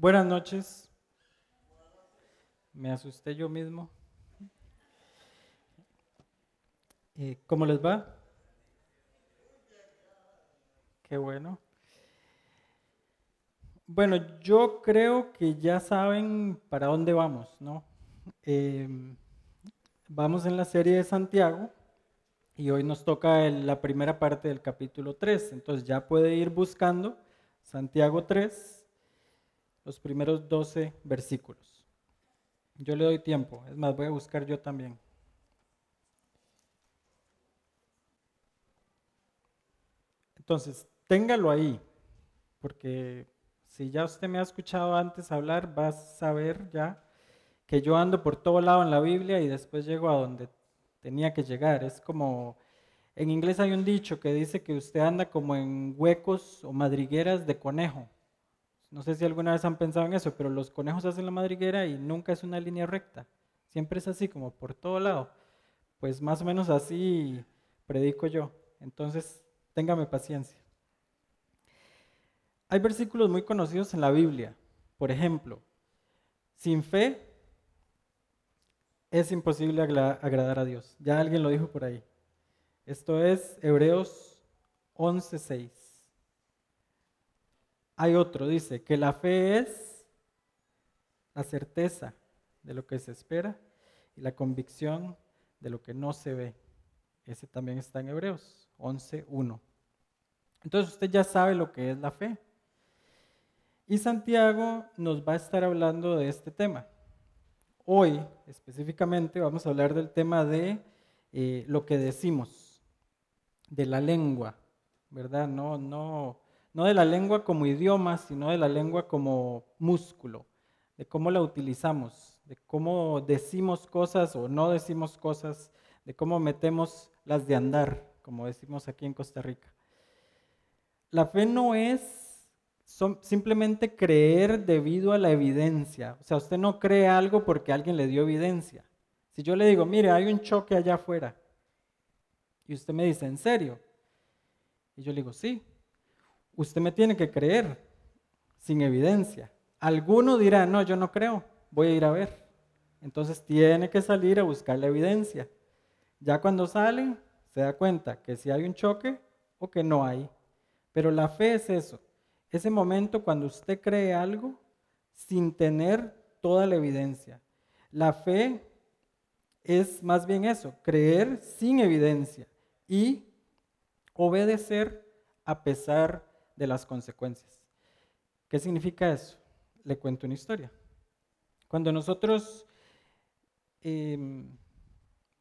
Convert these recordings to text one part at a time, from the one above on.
Buenas noches. Me asusté yo mismo. Eh, ¿Cómo les va? Qué bueno. Bueno, yo creo que ya saben para dónde vamos, ¿no? Em, vamos en la serie de Santiago y hoy nos toca la primera parte del capítulo 3, entonces ya puede ir buscando Santiago 3 los primeros 12 versículos. Yo le doy tiempo, es más, voy a buscar yo también. Entonces, téngalo ahí, porque si ya usted me ha escuchado antes hablar, va a saber ya que yo ando por todo lado en la Biblia y después llego a donde tenía que llegar. Es como, en inglés hay un dicho que dice que usted anda como en huecos o madrigueras de conejo. No sé si alguna vez han pensado en eso, pero los conejos hacen la madriguera y nunca es una línea recta. Siempre es así, como por todo lado. Pues más o menos así predico yo. Entonces, téngame paciencia. Hay versículos muy conocidos en la Biblia. Por ejemplo, sin fe es imposible agradar a Dios. Ya alguien lo dijo por ahí. Esto es Hebreos 11:6. Hay otro, dice, que la fe es la certeza de lo que se espera y la convicción de lo que no se ve. Ese también está en Hebreos 11.1. Entonces usted ya sabe lo que es la fe. Y Santiago nos va a estar hablando de este tema. Hoy específicamente vamos a hablar del tema de eh, lo que decimos, de la lengua, ¿verdad? No, no, no de la lengua como idioma, sino de la lengua como músculo, de cómo la utilizamos, de cómo decimos cosas o no decimos cosas, de cómo metemos las de andar, como decimos aquí en Costa Rica. La fe no es simplemente creer debido a la evidencia. O sea, usted no cree algo porque alguien le dio evidencia. Si yo le digo, mire, hay un choque allá afuera, y usted me dice, ¿en serio? Y yo le digo, sí, usted me tiene que creer sin evidencia. Alguno dirá, no, yo no creo, voy a ir a ver. Entonces tiene que salir a buscar la evidencia. Ya cuando sale, se da cuenta que si hay un choque o que no hay. Pero la fe es eso, ese momento cuando usted cree algo sin tener toda la evidencia. La fe es más bien eso, creer sin evidencia y obedecer a pesar de las consecuencias. ¿Qué significa eso? Le cuento una historia. Cuando nosotros em,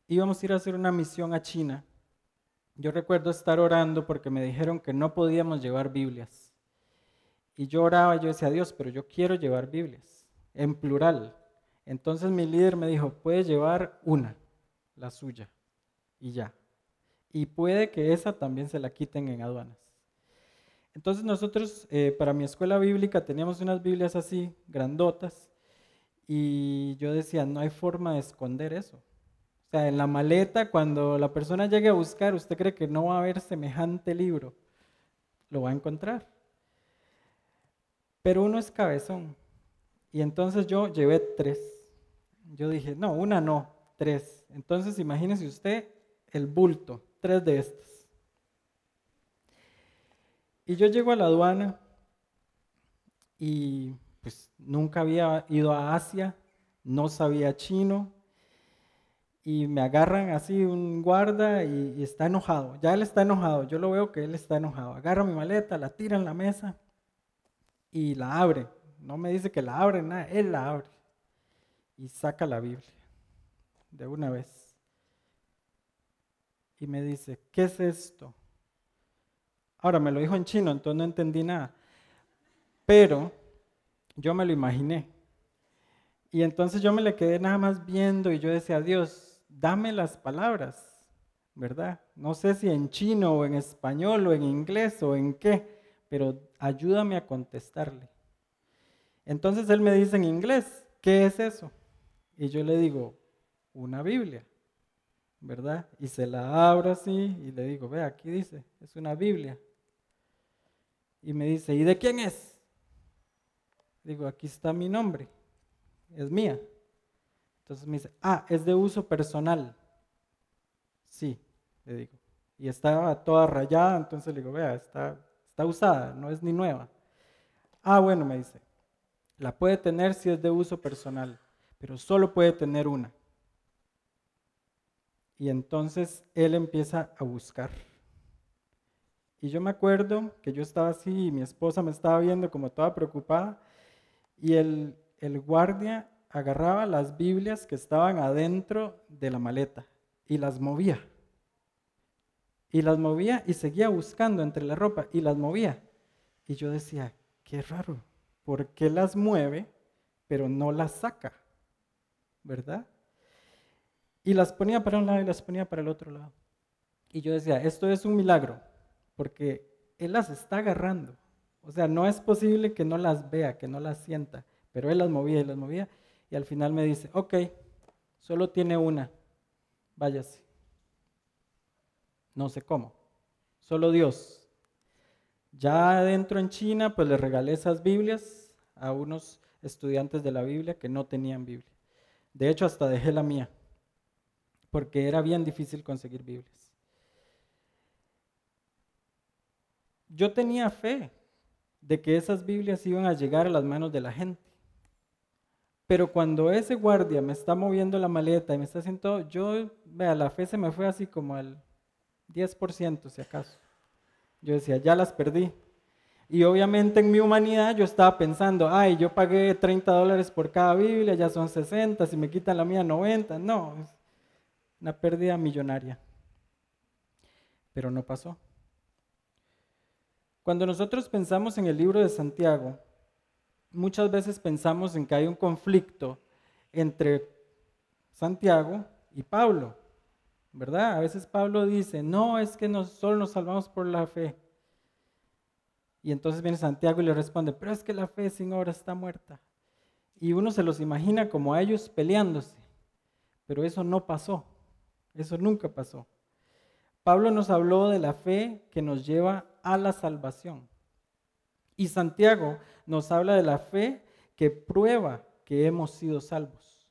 íbamos a ir a hacer una misión a China, yo recuerdo estar orando porque me dijeron que no podíamos llevar Biblias. Y yo oraba yo decía, Dios, pero yo quiero llevar Biblias, en plural. Entonces mi líder me dijo, puedes llevar una, la suya, y ya. Y puede que esa también se la quiten en aduanas. Entonces nosotros eh, para mi escuela bíblica teníamos unas Biblias así, grandotas, y yo decía, no hay forma de esconder eso. O sea, en la maleta, cuando la persona llegue a buscar, usted cree que no va a haber semejante libro, lo va a encontrar. Pero uno es cabezón. Y entonces yo llevé tres. Yo dije, no, una no, tres. Entonces imagínese usted el bulto, tres de estas. Y yo llego a la aduana y pues nunca había ido a Asia, no sabía chino y me agarran así un guarda y, está enojado. Ya él está enojado, yo lo veo que él está enojado. Agarra mi maleta, la tira en la mesa y la abre. No me dice que la abre, nada, él la abre y saca la Biblia de una vez. Y me dice, ¿qué es esto? Ahora me lo dijo en chino, entonces no entendí nada. Pero yo me lo imaginé. Y entonces yo me le quedé nada más viendo y yo decía, Dios, dame las palabras, ¿verdad? No sé si en chino o en español o en inglés o en qué, pero ayúdame a contestarle. Entonces él me dice en inglés, ¿qué es eso? Y yo le digo, una Biblia, ¿verdad? Y se la abro así y le digo, ve, aquí dice, es una Biblia y me dice, ¿y de quién es? Digo, aquí está mi nombre, es mía. Entonces me dice, ah, es de uso personal. Sí, le digo. Y estaba toda rayada, entonces le digo, vea, está, está usada, no es ni nueva. Ah, bueno, me dice, la puede tener si es de uso personal, pero solo puede tener una. Y entonces él empieza a buscar. Y yo me acuerdo que yo estaba así y mi esposa me estaba viendo como toda preocupada y el, guardia agarraba las Biblias que estaban adentro de la maleta y las movía. Y las movía y seguía buscando entre la ropa y las movía. Y yo decía, qué raro, ¿por qué las mueve pero no las saca? ¿Verdad? Y las ponía para un lado y las ponía para el otro lado. Y yo decía, esto es un milagro, porque Él las está agarrando. O sea, no es posible que no las vea, que no las sienta, pero Él las movía y las movía y al final me dice, ok, solo tiene una, váyase. No sé cómo, solo Dios. Ya adentro en China, pues le regalé esas Biblias a unos estudiantes de la Biblia que no tenían Biblia. De hecho, hasta dejé la mía, porque era bien difícil conseguir Biblias. Yo tenía fe de que esas Biblias iban a llegar a las manos de la gente. Pero cuando ese guardia me está moviendo la maleta y me está haciendo yo, vea, la fe se me fue así como al 10% si acaso. Yo decía, ya las perdí. Y obviamente en mi humanidad yo estaba pensando, ay, yo pagué 30 dólares por cada Biblia, ya son 60, si me quitan la mía 90. No, es una pérdida millonaria. Pero no pasó. Cuando nosotros pensamos en el libro de Santiago, muchas veces pensamos en que hay un conflicto entre Santiago y Pablo, ¿verdad? A veces Pablo dice, no, es que solo nos salvamos por la fe. Y entonces viene Santiago y le responde, pero es que la fe sin obras está muerta. Y uno se los imagina como a ellos peleándose, pero eso no pasó, eso nunca pasó. Pablo nos habló de la fe que nos lleva a la salvación. Y Santiago nos habla de la fe que prueba que hemos sido salvos.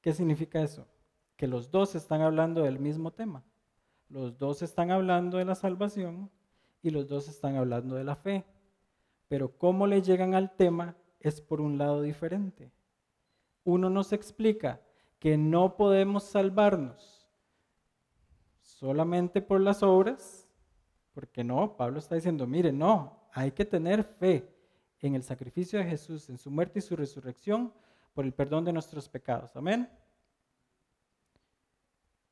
¿Qué significa eso? Que los dos están hablando del mismo tema. Los dos están hablando de la salvación y los dos están hablando de la fe. Pero cómo le llegan al tema es por un lado diferente. Uno nos explica que no podemos salvarnos solamente por las obras porque no, Pablo está diciendo, mire, no, hay que tener fe en el sacrificio de Jesús, en su muerte y su resurrección, por el perdón de nuestros pecados. Amén.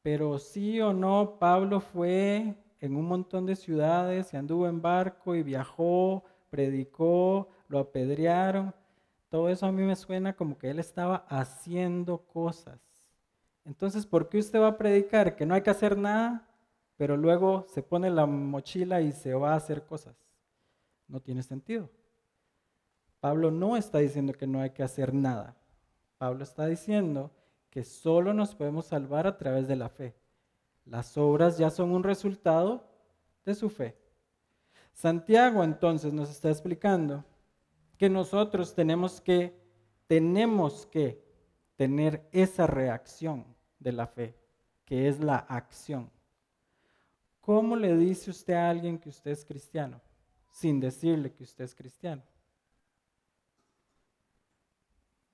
Pero sí o no, Pablo fue en un montón de ciudades y anduvo en barco y viajó, predicó, lo apedrearon. Todo eso a mí me suena como que él estaba haciendo cosas. Entonces, ¿por qué usted va a predicar que no hay que hacer nada? pero luego se pone la mochila y se va a hacer cosas. No tiene sentido. Pablo no está diciendo que no hay que hacer nada. Pablo está diciendo que solo nos podemos salvar a través de la fe. Las obras ya son un resultado de su fe. Santiago entonces nos está explicando que nosotros tenemos que tenemos que tener esa reacción de la fe, que es la acción. ¿Cómo le dice usted a alguien que usted es cristiano sin decirle que usted es cristiano?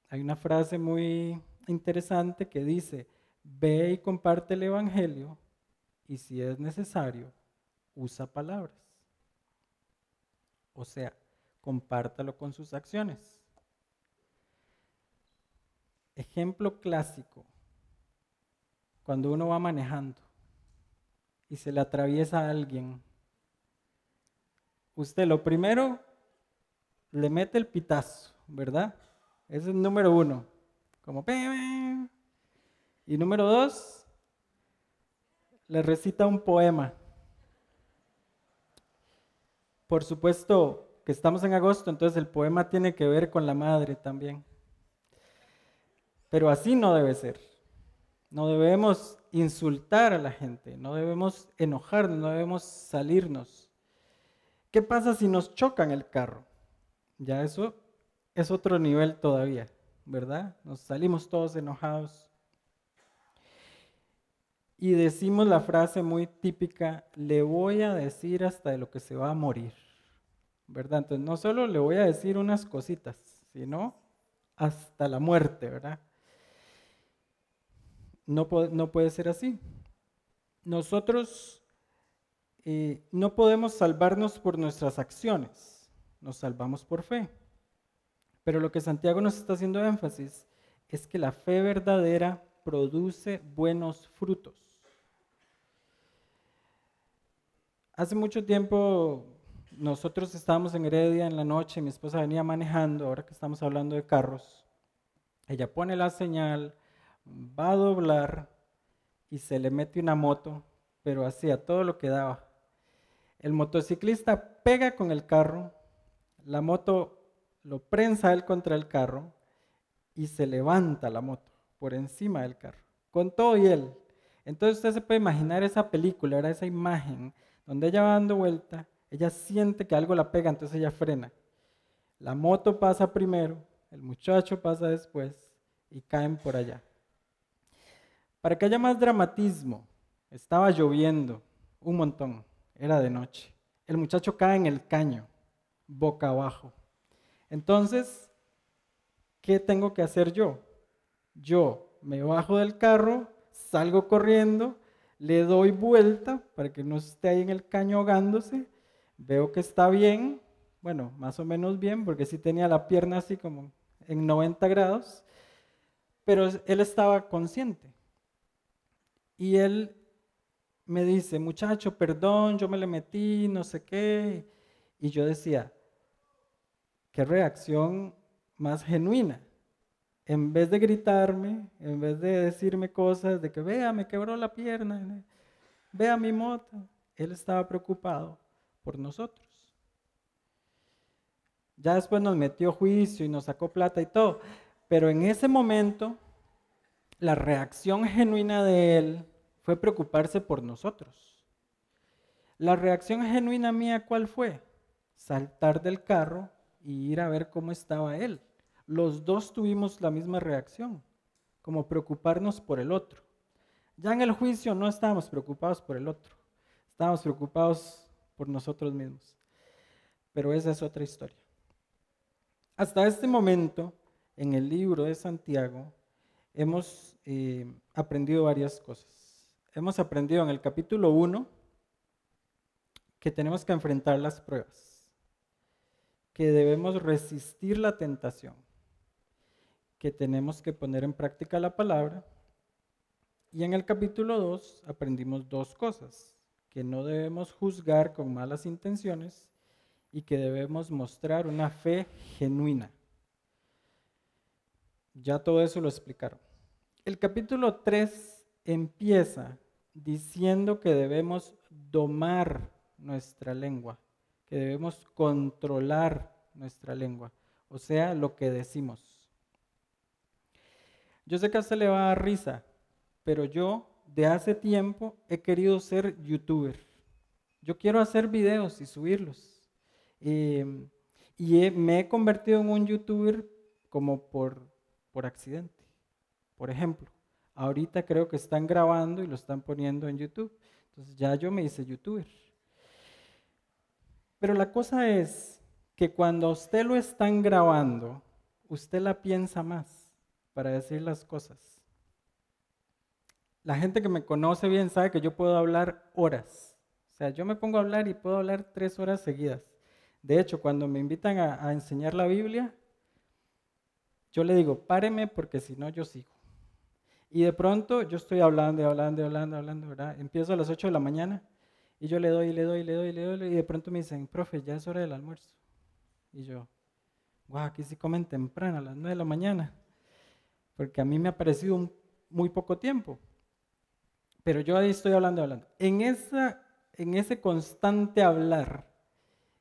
Hay una frase muy interesante que dice, ve y comparte el Evangelio y si es necesario, usa palabras. O sea, compártalo con sus acciones. Ejemplo clásico, cuando uno va manejando y se le atraviesa a alguien, usted lo primero le mete el pitazo, ¿verdad? Ese es el número uno. Como Y número dos, le recita un poema. Por supuesto que estamos en agosto, entonces el poema tiene que ver con la madre también. Pero así no debe ser. No debemos insultar a la gente, no debemos enojarnos, no debemos salirnos. ¿Qué pasa si nos chocan el carro? ya eso es otro nivel todavía, ¿verdad? Nos salimos todos enojados. Y decimos la frase muy típica, le voy a decir hasta de lo que se va a morir, ¿verdad? Entonces no solo le voy a decir unas cositas, sino hasta la muerte, ¿verdad? No, no puede ser así. Nosotros eh, no podemos salvarnos por nuestras acciones, nos salvamos por fe. Pero lo que Santiago nos está haciendo énfasis es que la fe verdadera produce buenos frutos. Hace mucho tiempo nosotros estábamos en Heredia en la noche, mi esposa venía manejando, ahora que estamos hablando de carros, ella pone la señal, va a doblar y se le mete una moto, pero hacía todo lo que daba. El motociclista pega con el carro, la moto lo prensa él contra el carro y se levanta la moto por encima del carro, con todo y él. Entonces usted se puede imaginar esa película, era esa imagen donde ella va dando vuelta, ella siente que algo la pega, entonces ella frena. La moto pasa primero, el muchacho pasa después y caen por allá. Para que haya más dramatismo, estaba lloviendo un montón, era de noche. El muchacho cae en el caño, boca abajo. Entonces, ¿qué tengo que hacer yo? Yo me bajo del carro, salgo corriendo, le doy vuelta para que no esté ahí en el caño ahogándose, veo que está bien, bueno, más o menos bien, porque sí tenía la pierna así como en 90 grados, pero él estaba consciente. Y él me dice, muchacho, perdón, yo me le metí, no sé qué. Y yo decía, qué reacción más genuina. En vez de gritarme, en vez de decirme cosas de que, vea, me quebró la pierna, vea mi moto, él estaba preocupado por nosotros. Ya después nos metió juicio y nos sacó plata y todo, pero en ese momento la reacción genuina de él fue preocuparse por nosotros. La reacción genuina mía, ¿cuál fue? Saltar del carro y ir a ver cómo estaba él. Los dos tuvimos la misma reacción, como preocuparnos por el otro. Ya en el juicio no estábamos preocupados por el otro, estábamos preocupados por nosotros mismos. Pero esa es otra historia. Hasta este momento, en el libro de Santiago, hemos eh, aprendido varias cosas hemos aprendido en el capítulo 1 que tenemos que enfrentar las pruebas, que debemos resistir la tentación, que tenemos que poner en práctica la palabra. Y en el capítulo 2 aprendimos dos cosas, que no debemos juzgar con malas intenciones y que debemos mostrar una fe genuina. Ya todo eso lo explicaron. El capítulo 3 empieza diciendo que debemos domar nuestra lengua, que debemos controlar nuestra lengua, o sea, lo que decimos. Yo sé que a usted le va a dar risa, pero yo de hace tiempo he querido ser youtuber. Yo quiero hacer videos y subirlos. Em, y me he convertido en un youtuber como por, por accidente. Por ejemplo, Ahorita creo que están grabando y lo están poniendo en YouTube. Entonces ya yo me hice youtuber. Pero la cosa es que cuando usted lo están grabando, usted la piensa más para decir las cosas. La gente que me conoce bien sabe que yo puedo hablar horas. O sea, yo me pongo a hablar y puedo hablar tres horas seguidas. De hecho, cuando me invitan a, a enseñar la Biblia, yo le digo, páreme porque si no yo sigo. Y de pronto yo estoy hablando, hablando, hablando, hablando, ¿verdad? Empiezo a las 8 de la mañana y yo le doy, le doy, le doy, le doy, y de pronto me dicen, profe, ya es hora del almuerzo. Y yo, guau, aquí sí comen temprano, a las 9 de la mañana, porque a mí me ha parecido muy poco tiempo. Pero yo ahí estoy hablando, hablando. En, esa, en ese constante hablar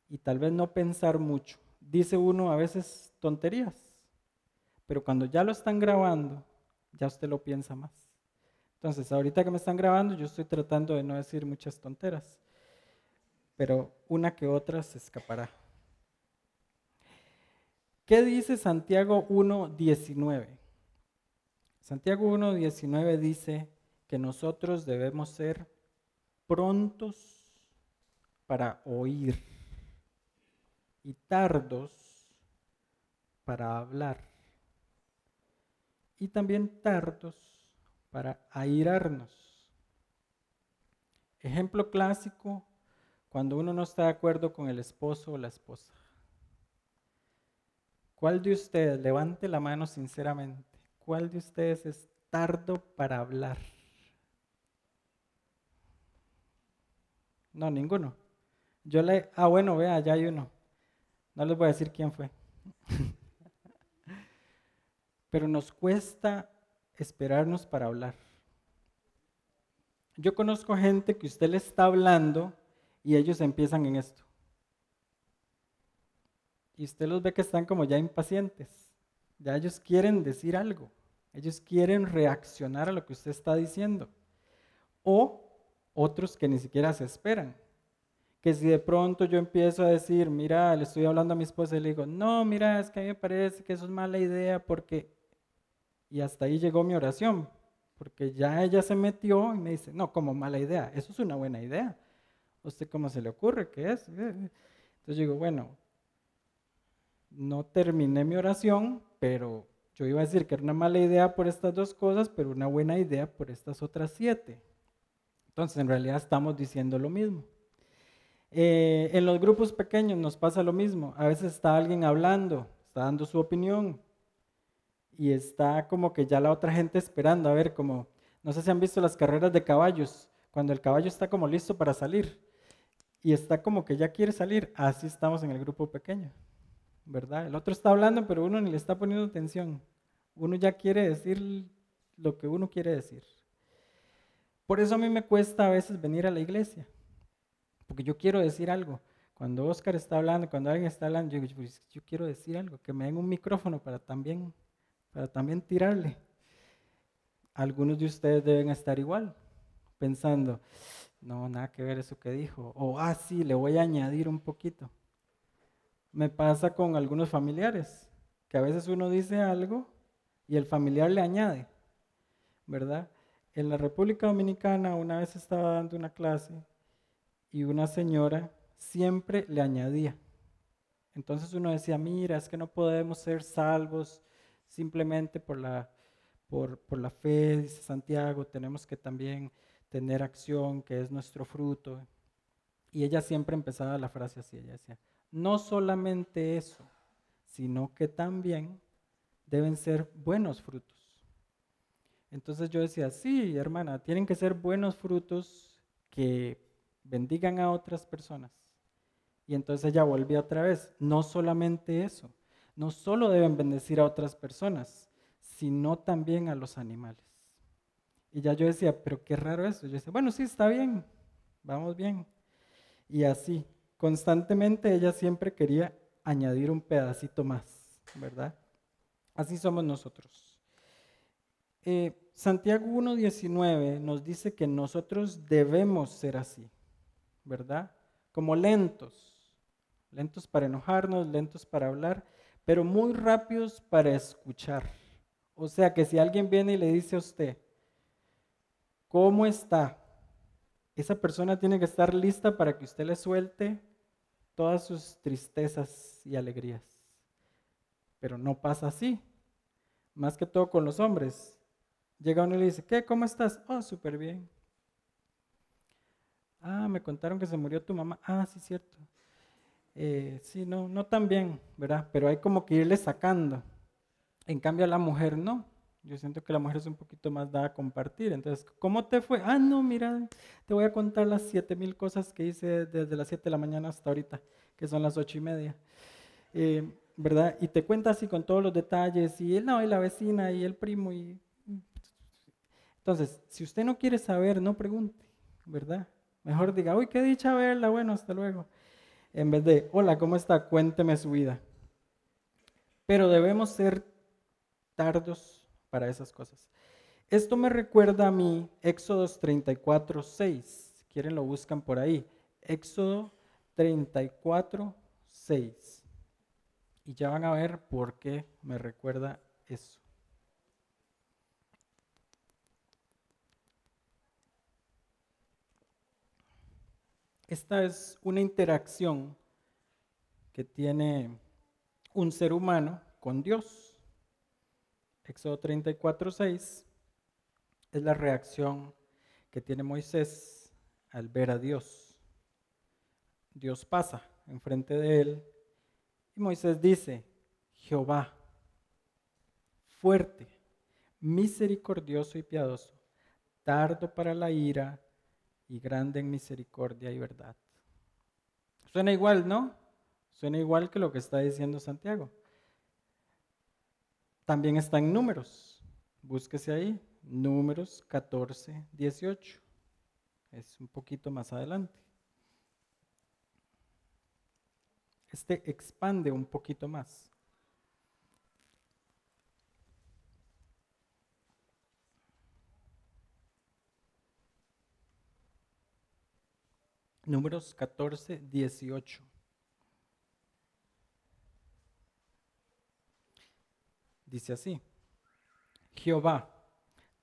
y tal vez no pensar mucho, dice uno a veces tonterías, pero cuando ya lo están grabando, ya usted lo piensa más. Entonces, ahorita que me están grabando, yo estoy tratando de no decir muchas tonteras, pero una que otra se escapará. ¿Qué dice Santiago 1.19? Santiago 1.19 dice que nosotros debemos ser prontos para oír y tardos para hablar y también tardos para airarnos. Ejemplo clásico, cuando uno no está de acuerdo con el esposo o la esposa. ¿Cuál de ustedes, levante la mano sinceramente, cuál de ustedes es tardo para hablar? No, ninguno. Yo le, ah, bueno, vea, ya hay uno. No les voy a decir quién fue. Pero nos cuesta esperarnos para hablar. Yo conozco gente que usted le está hablando y ellos empiezan en esto. Y usted los ve que están como ya impacientes. Ya ellos quieren decir algo. Ellos quieren reaccionar a lo que usted está diciendo. O otros que ni siquiera se esperan. Que si de pronto yo empiezo a decir, mira, le estoy hablando a mi esposa y le digo, no, mira, es que a mí me parece que eso es mala idea porque... Y hasta ahí llegó mi oración, porque ya ella se metió y me dice, no, como mala idea, eso es una buena idea. ¿Usted cómo se le ocurre que es? Entonces digo, bueno, no terminé mi oración, pero yo iba a decir que era una mala idea por estas dos cosas, pero una buena idea por estas otras siete. Entonces, en realidad estamos diciendo lo mismo. Eh, en los grupos pequeños nos pasa lo mismo. A veces está alguien hablando, está dando su opinión y está como que ya la otra gente esperando. A ver, como, no sé si han visto las carreras de caballos, cuando el caballo está como listo para salir y está como que ya quiere salir, así estamos en el grupo pequeño, ¿verdad? El otro está hablando, pero uno ni le está poniendo atención. Uno ya quiere decir lo que uno quiere decir. Por eso a mí me cuesta a veces venir a la iglesia, porque yo quiero decir algo. Cuando Oscar está hablando, cuando alguien está hablando, yo, pues, yo quiero decir algo, que me den un micrófono para también, para también tirarle. Algunos de ustedes deben estar igual, pensando, no, nada que ver eso que dijo, o ah, sí, le voy a añadir un poquito. Me pasa con algunos familiares, que a veces uno dice algo y el familiar le añade, ¿verdad? En la República Dominicana una vez estaba dando una clase y una señora siempre le añadía. Entonces uno decía, mira, es que no podemos ser salvos simplemente por la, por, por la fe, dice Santiago, tenemos que también tener acción, que es nuestro fruto. Y ella siempre empezaba la frase así, ella decía, no solamente eso, sino que también deben ser buenos frutos. Entonces yo decía, sí, hermana, tienen que ser buenos frutos que bendigan a otras personas. Y entonces ella volvió otra vez, no solamente eso, no solo deben bendecir a otras personas, sino también a los animales. Y ya yo decía, pero qué raro eso. Yo decía, bueno, sí, está bien, vamos bien. Y así, constantemente ella siempre quería añadir un pedacito más, ¿verdad? Así somos nosotros. Eh, Santiago 1.19 nos dice que nosotros debemos ser así, ¿verdad? Como lentos, lentos para enojarnos, lentos para hablar, pero muy rápidos para escuchar. O sea que si alguien viene y le dice a usted, ¿cómo está? Esa persona tiene que estar lista para que usted le suelte todas sus tristezas y alegrías. Pero no pasa así. Más que todo con los hombres. Llega uno y le dice, ¿qué? ¿Cómo estás? Oh, súper bien. Ah, me contaron que se murió tu mamá. Ah, sí, cierto. Eh, sí, no, no tan bien, ¿verdad? Pero hay como que irle sacando. En cambio a la mujer no. Yo siento que la mujer es un poquito más dada a compartir. Entonces, ¿cómo te fue? Ah, no, mira, te voy a contar las siete mil cosas que hice desde las 7 de la mañana hasta ahorita, que son las ocho y media. Eh, ¿Verdad? Y te cuenta así con todos los detalles, y él no, y la vecina, y el primo, y entonces, si usted no quiere saber, no pregunte, ¿verdad? Mejor diga, uy, qué dicha verla, bueno, hasta luego. En vez de, hola, ¿cómo está? Cuénteme su vida. Pero debemos ser tardos para esas cosas. Esto me recuerda a mí Éxodo 34, 6. Si quieren lo buscan por ahí. Éxodo 34, 6. Y ya van a ver por qué me recuerda eso. Esta es una interacción que tiene un ser humano con Dios. Éxodo 34, 6 es la reacción que tiene Moisés al ver a Dios. Dios pasa enfrente de él y Moisés dice, Jehová, fuerte, misericordioso y piadoso, tardo para la ira y grande en misericordia y verdad. Suena igual, ¿no? Suena igual que lo que está diciendo Santiago. También está en números. Búsquese ahí, números 14, 18. Es un poquito más adelante. Este expande un poquito más. Números 14, 18. Dice así, Jehová,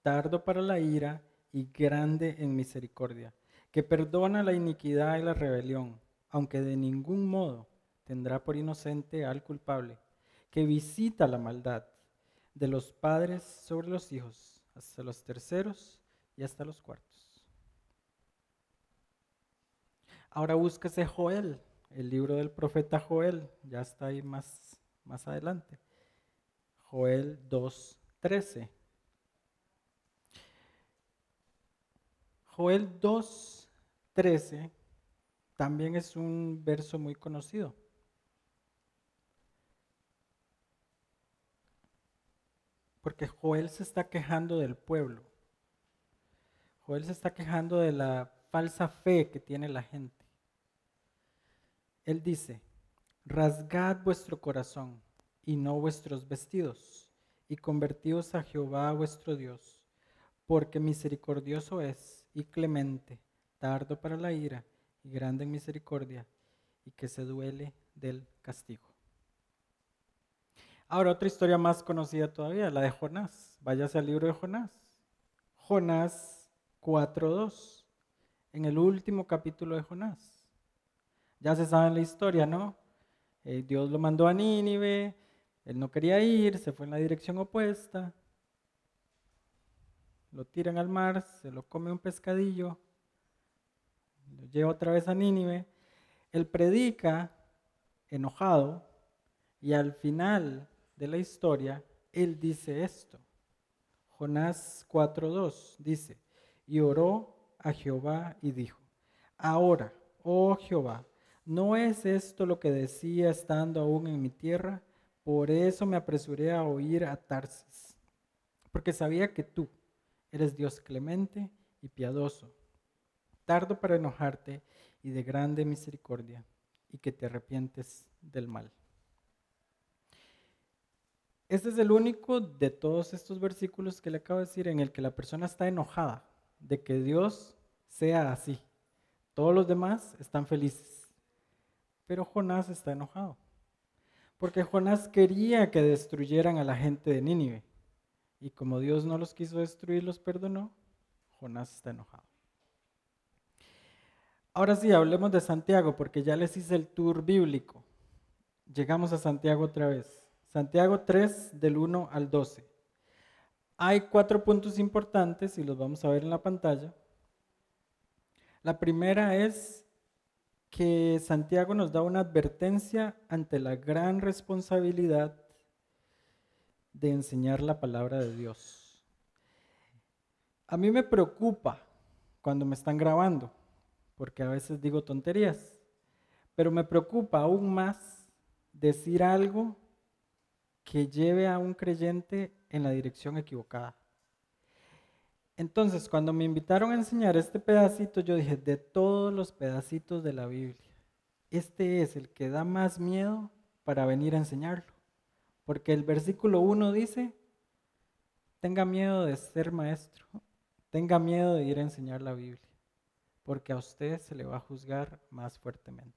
tardo para la ira y grande en misericordia, que perdona la iniquidad y la rebelión, aunque de ningún modo tendrá por inocente al culpable, que visita la maldad de los padres sobre los hijos, hasta los terceros y hasta los cuartos. Ahora búsquese Joel, el libro del profeta Joel, ya está ahí más, más adelante. Joel 2.13. Joel 2.13 también es un verso muy conocido. Porque Joel se está quejando del pueblo. Joel se está quejando de la falsa fe que tiene la gente. Él dice, rasgad vuestro corazón y no vuestros vestidos, y convertíos a Jehová vuestro Dios, porque misericordioso es y clemente, tardo para la ira y grande en misericordia, y que se duele del castigo. Ahora otra historia más conocida todavía, la de Jonás. Váyase al libro de Jonás. Jonás 4.2, en el último capítulo de Jonás. Ya se sabe la historia, ¿no? Eh, Dios lo mandó a Nínive, él no quería ir, se fue en la dirección opuesta, lo tiran al mar, se lo come un pescadillo, lo lleva otra vez a Nínive, él predica enojado y al final de la historia él dice esto. Jonás 4.2 dice, y oró a Jehová y dijo, ahora, oh Jehová, ¿No es esto lo que decía estando aún en mi tierra? Por eso me apresuré a oír a Tarsis, porque sabía que tú eres Dios clemente y piadoso, tardo para enojarte y de grande misericordia, y que te arrepientes del mal. Este es el único de todos estos versículos que le acabo de decir en el que la persona está enojada de que Dios sea así. Todos los demás están felices. Pero Jonás está enojado. Porque Jonás quería que destruyeran a la gente de Nínive. Y como Dios no los quiso destruir, los perdonó, Jonás está enojado. Ahora sí, hablemos de Santiago, porque ya les hice el tour bíblico. Llegamos a Santiago otra vez. Santiago 3, del 1 al 12. Hay cuatro puntos importantes y los vamos a ver en la pantalla. La primera es que Santiago nos da una advertencia ante la gran responsabilidad de enseñar la palabra de Dios. A mí me preocupa cuando me están grabando, porque a veces digo tonterías, pero me preocupa aún más decir algo que lleve a un creyente en la dirección equivocada. Entonces, cuando me invitaron a enseñar este pedacito, yo dije, de todos los pedacitos de la Biblia, este es el que da más miedo para venir a enseñarlo. Porque el versículo 1 dice, tenga miedo de ser maestro, tenga miedo de ir a enseñar la Biblia, porque a usted se le va a juzgar más fuertemente.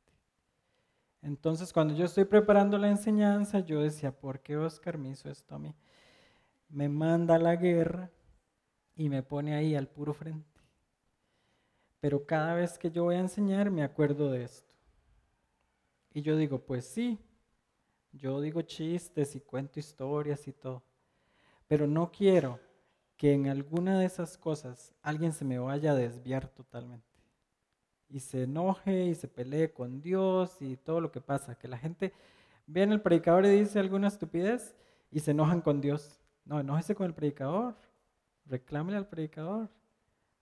Entonces, cuando yo estoy preparando la enseñanza, yo decía, ¿por qué Oscar me hizo esto a mí? Me manda a la guerra y me pone ahí al puro frente. Pero cada vez que yo voy a enseñar, me acuerdo de esto. Y yo digo, pues sí, yo digo chistes y cuento historias y todo. Pero no quiero que en alguna de esas cosas alguien se me vaya a desviar totalmente y se enoje y se pelee con Dios y todo lo que pasa. Que la gente ve en el predicador y dice alguna estupidez y se enojan con Dios. No, enójese con el predicador, reclámele al predicador,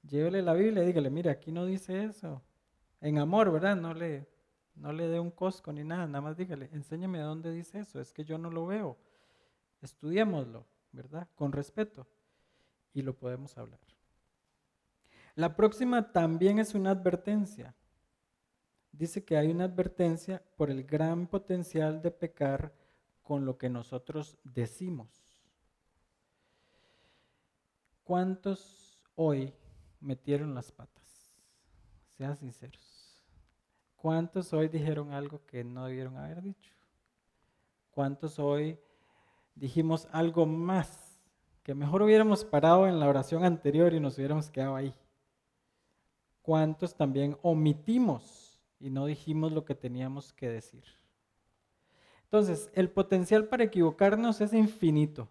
llévele la Biblia y dígale, mire, aquí no dice eso. En amor, ¿verdad? No le, no le dé un cosco ni nada, nada más dígale, enséñame dónde dice eso, es que yo no lo veo. Estudiémoslo, ¿verdad? Con respeto. Y lo podemos hablar. La próxima también es una advertencia. Dice que hay una advertencia por el gran potencial de pecar con lo que nosotros decimos. ¿Cuántos hoy metieron las patas? Sean sinceros. ¿Cuántos hoy dijeron algo que no debieron haber dicho? ¿Cuántos hoy dijimos algo más que mejor hubiéramos parado en la oración anterior y nos hubiéramos quedado ahí? cuántos también omitimos y no dijimos lo que teníamos que decir. Entonces, el potencial para equivocarnos es infinito.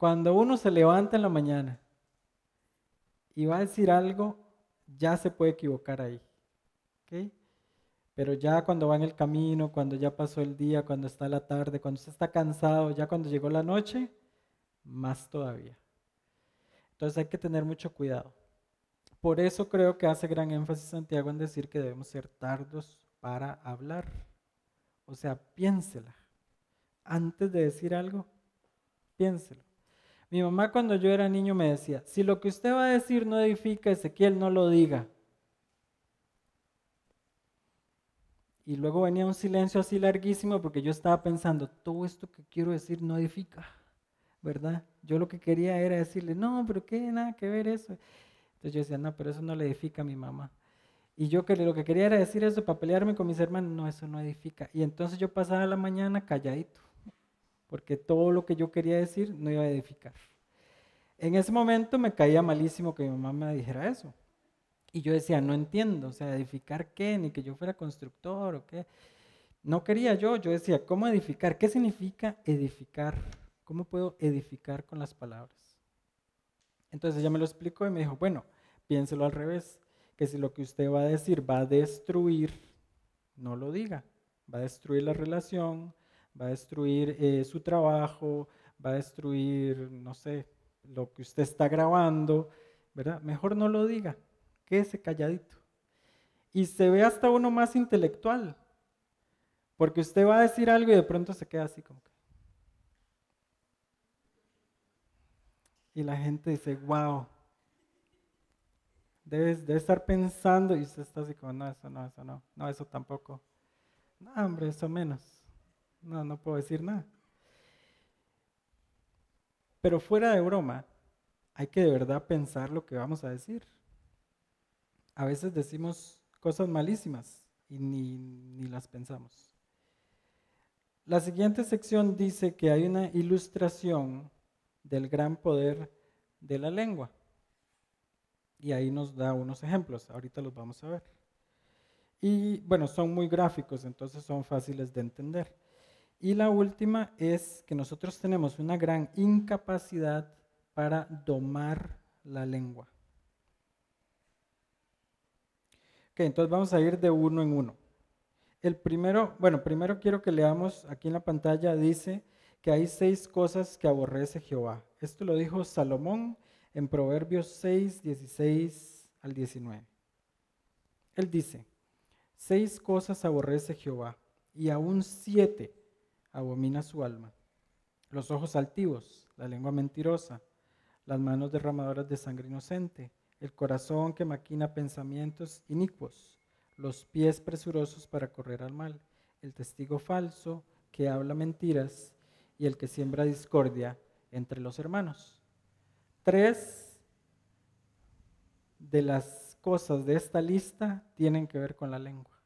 Cuando uno se levanta en la mañana y va a decir algo, ya se puede equivocar ahí. Pero ya cuando va en el camino, cuando ya pasó el día, cuando está la tarde, cuando se está cansado, ya cuando llegó la noche, más todavía. Entonces hay que tener mucho cuidado. Por eso creo que hace gran énfasis Santiago en decir que debemos ser tardos para hablar. O sea, piénsela. Antes de decir algo, piénselo. Mi mamá cuando yo era niño me decía, si lo que usted va a decir no edifica, Ezequiel, no lo diga. Y luego venía un silencio así larguísimo porque yo estaba pensando, todo esto que quiero decir no edifica, ¿verdad? Yo lo que quería era decirle, no, pero qué, nada que ver eso. Entonces yo decía, no, pero eso no le edifica a mi mamá. Y yo lo que quería era decir eso para pelearme con mis hermanos, no, eso no edifica. Y entonces yo pasaba la mañana calladito, porque todo lo que yo quería decir no iba a edificar. En ese momento me caía malísimo que mi mamá me dijera eso. Y yo decía, no entiendo, o sea, edificar qué, ni que yo fuera constructor o qué. No quería yo, yo decía, ¿cómo edificar? ¿Qué significa edificar? ¿Cómo puedo edificar con las palabras? Entonces ella me lo explicó y me dijo, bueno, piénselo al revés, que si lo que usted va a decir va a destruir, no lo diga, va a destruir la relación, va a destruir eh, su trabajo, va a destruir, no sé, lo que usted está grabando, ¿verdad? Mejor no lo diga, quédese calladito. Y se ve hasta uno más intelectual, porque usted va a decir algo y de pronto se queda así como que, y la gente dice, wow, debes de estar pensando y usted está así como, no, eso no, eso no, no, eso tampoco. No, hombre, eso menos. No, no puedo decir nada. Pero fuera de broma, hay que de verdad pensar lo que vamos a decir. A veces decimos cosas malísimas y ni, ni las pensamos. La siguiente sección dice que hay una ilustración del gran poder de la lengua. Y ahí nos da unos ejemplos, ahorita los vamos a ver. Y bueno, son muy gráficos, entonces son fáciles de entender. Y la última es que nosotros tenemos una gran incapacidad para domar la lengua. Ok, entonces vamos a ir de uno en uno. El primero, bueno, primero quiero que leamos aquí en la pantalla, dice, que hay seis cosas que aborrece Jehová. Esto lo dijo Salomón en Proverbios 6, 16 al 19. Él dice, seis cosas aborrece Jehová, y aún siete abomina su alma. Los ojos altivos, la lengua mentirosa, las manos derramadoras de sangre inocente, el corazón que maquina pensamientos inicuos, los pies presurosos para correr al mal, el testigo falso que habla mentiras, y el que siembra discordia entre los hermanos. Tres de las cosas de esta lista tienen que ver con la lengua.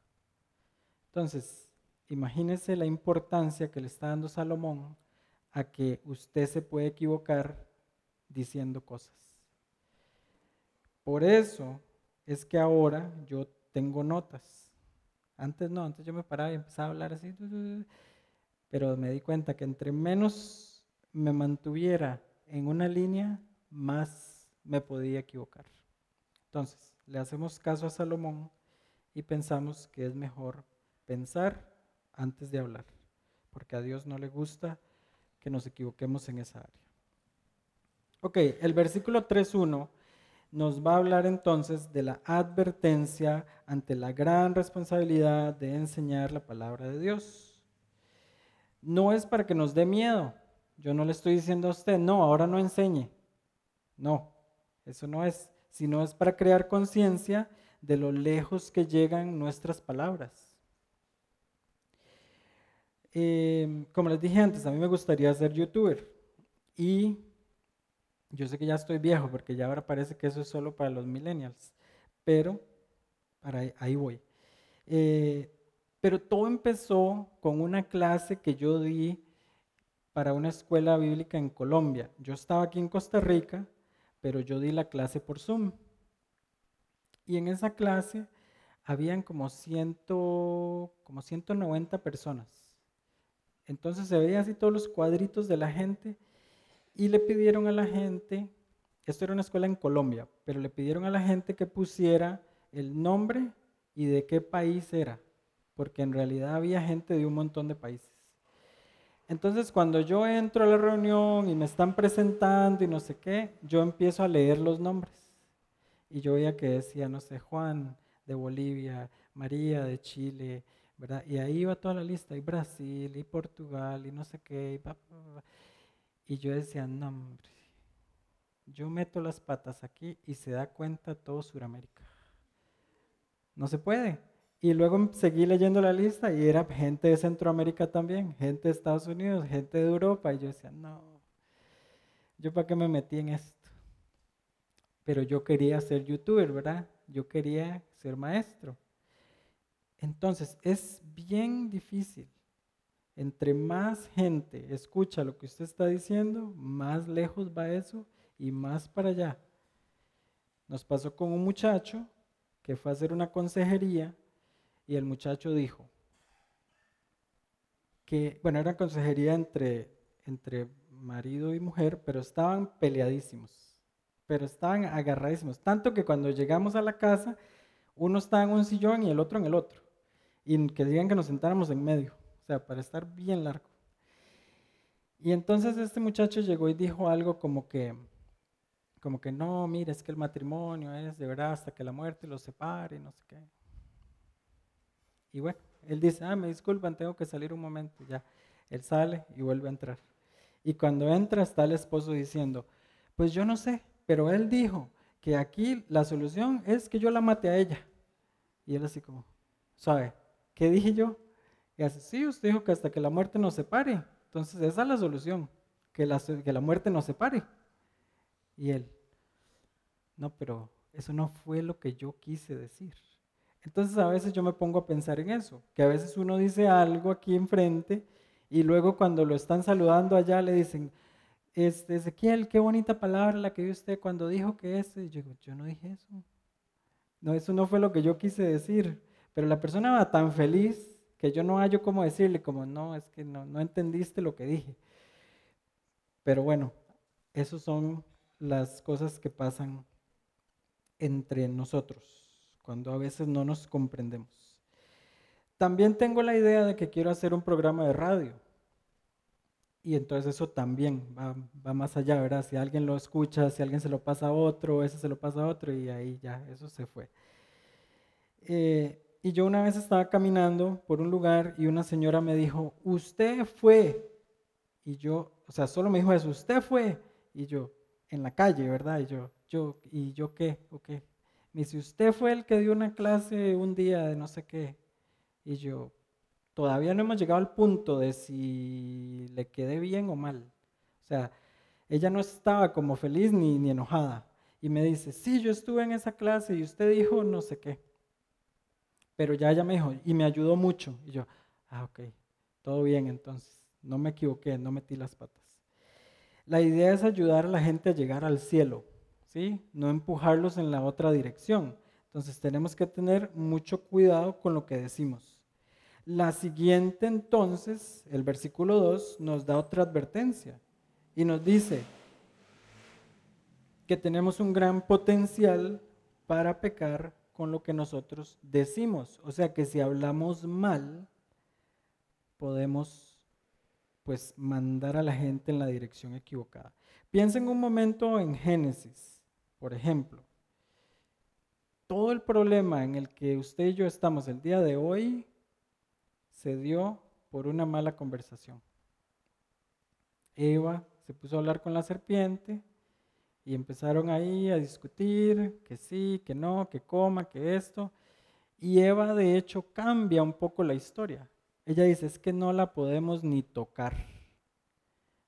Entonces, imagínese la importancia que le está dando Salomón a que usted se puede equivocar diciendo cosas. Por eso es que ahora yo tengo notas. Antes no, antes yo me paraba y empezaba a hablar así, pero me di cuenta que entre menos me mantuviera en una línea, más me podía equivocar. Entonces, le hacemos caso a Salomón y pensamos que es mejor pensar antes de hablar, porque a Dios no le gusta que nos equivoquemos en esa área. Ok, el versículo 3.1 nos va a hablar entonces de la advertencia ante la gran responsabilidad de enseñar la palabra de Dios. No es para que nos dé miedo. Yo no le estoy diciendo a usted, no, ahora no enseñe. No, eso no es, sino es para crear conciencia de lo lejos que llegan nuestras palabras. Eh, como les dije antes, a mí me gustaría ser youtuber y yo sé que ya estoy viejo porque ya ahora parece que eso es solo para los millennials, pero para ahí, voy. Eh, pero todo empezó con una clase que yo di para una escuela bíblica en Colombia. Yo estaba aquí en Costa Rica, pero yo di la clase por Zoom. Y en esa clase habían como, ciento, como 190 personas. Entonces se veían así todos los cuadritos de la gente y le pidieron a la gente, esto era una escuela en Colombia, pero le pidieron a la gente que pusiera el nombre y de qué país era, porque en realidad había gente de un montón de países. Entonces cuando yo entro a la reunión y me están presentando y no sé qué, yo empiezo a leer los nombres. Y yo veía que decía, no sé, Juan de Bolivia, María de Chile, ¿verdad? Y ahí iba toda la lista, y Brasil, y Portugal, y no sé qué, y, y yo decía, no, hombre, yo meto las patas aquí y se da cuenta todo Sudamérica. No se puede. Y luego seguí leyendo la lista y era gente de Centroamérica también, gente de Estados Unidos, gente de Europa. Y yo decía, no, yo para qué me metí en esto. Pero yo quería ser youtuber, ¿verdad? Yo quería ser maestro. Entonces, es bien difícil. Entre más gente escucha lo que usted está diciendo, más lejos va eso y más para allá. Nos pasó con un muchacho que fue a hacer una consejería y el muchacho dijo que, bueno, era consejería entre, entre marido y mujer, pero estaban peleadísimos, pero estaban agarradísimos, tanto que cuando llegamos a la casa, uno estaba en un sillón y el otro en el otro, y que digan que nos sentáramos en medio, o sea, para estar bien largo. Y entonces este muchacho llegó y dijo algo como que, como que no, mire, es que el matrimonio es de verdad hasta que la muerte los separe, no sé qué. Y bueno, él dice, ah, me disculpan, tengo que salir un momento. Ya, él sale y vuelve a entrar. Y cuando entra está el esposo diciendo, pues yo no sé, pero él dijo que aquí la solución es que yo la mate a ella. Y él así como, ¿sabe? ¿Qué dije yo? Y así, sí, usted dijo que hasta que la muerte nos separe. Entonces esa es la solución, que la, que la muerte nos separe. Y él, no, pero eso no fue lo que yo quise decir. Entonces a veces yo me pongo a pensar en eso, que a veces uno dice algo aquí enfrente y luego cuando lo están saludando allá le dicen, este, Ezequiel, qué bonita palabra la que dio usted cuando dijo que ese. Yo digo, yo no dije eso. No, eso no fue lo que yo quise decir. Pero la persona va tan feliz que yo no hallo cómo decirle, como, no, es que no, entendiste lo que dije. Pero bueno, esas son las cosas que pasan entre nosotros cuando a veces no nos comprendemos. También tengo la idea de que quiero hacer un programa de radio. Y entonces eso también va, más allá, ¿verdad? Si alguien lo escucha, si alguien se lo pasa a otro, ese se lo pasa a otro y ahí ya, eso se fue. Eh, y yo una vez estaba caminando por un lugar y una señora me dijo, usted fue. Y yo, o sea, solo me dijo eso, usted fue. Y yo, en la calle, ¿verdad? Y yo, yo, ¿y yo qué? ¿O qué? Me dice, usted fue el que dio una clase un día de no sé qué. Y yo, todavía no hemos llegado al punto de si le quedé bien o mal. O sea, ella no estaba como feliz ni, ni enojada. Y me dice, sí, yo estuve en esa clase y usted dijo no sé qué. Pero ya ella me dijo, y me ayudó mucho. Y yo, Ah, ok, todo bien entonces, no me equivoqué, no metí las patas. La idea es ayudar a la gente a llegar al cielo, ¿sí? No empujarlos en la otra dirección. Entonces tenemos que tener mucho cuidado con lo que decimos. La siguiente entonces, el versículo 2, nos da otra advertencia y nos dice que tenemos un gran potencial para pecar con lo que nosotros decimos. O sea que si hablamos mal, podemos pues mandar a la gente en la dirección equivocada. Piensen un momento en Génesis, por ejemplo todo el problema en el que usted y yo estamos el día de hoy se dio por una mala conversación. Eva se puso a hablar con la serpiente y empezaron ahí a discutir que sí, que no, que coma, que esto. Y Eva de hecho cambia un poco la historia. Ella dice, es que no la podemos ni tocar.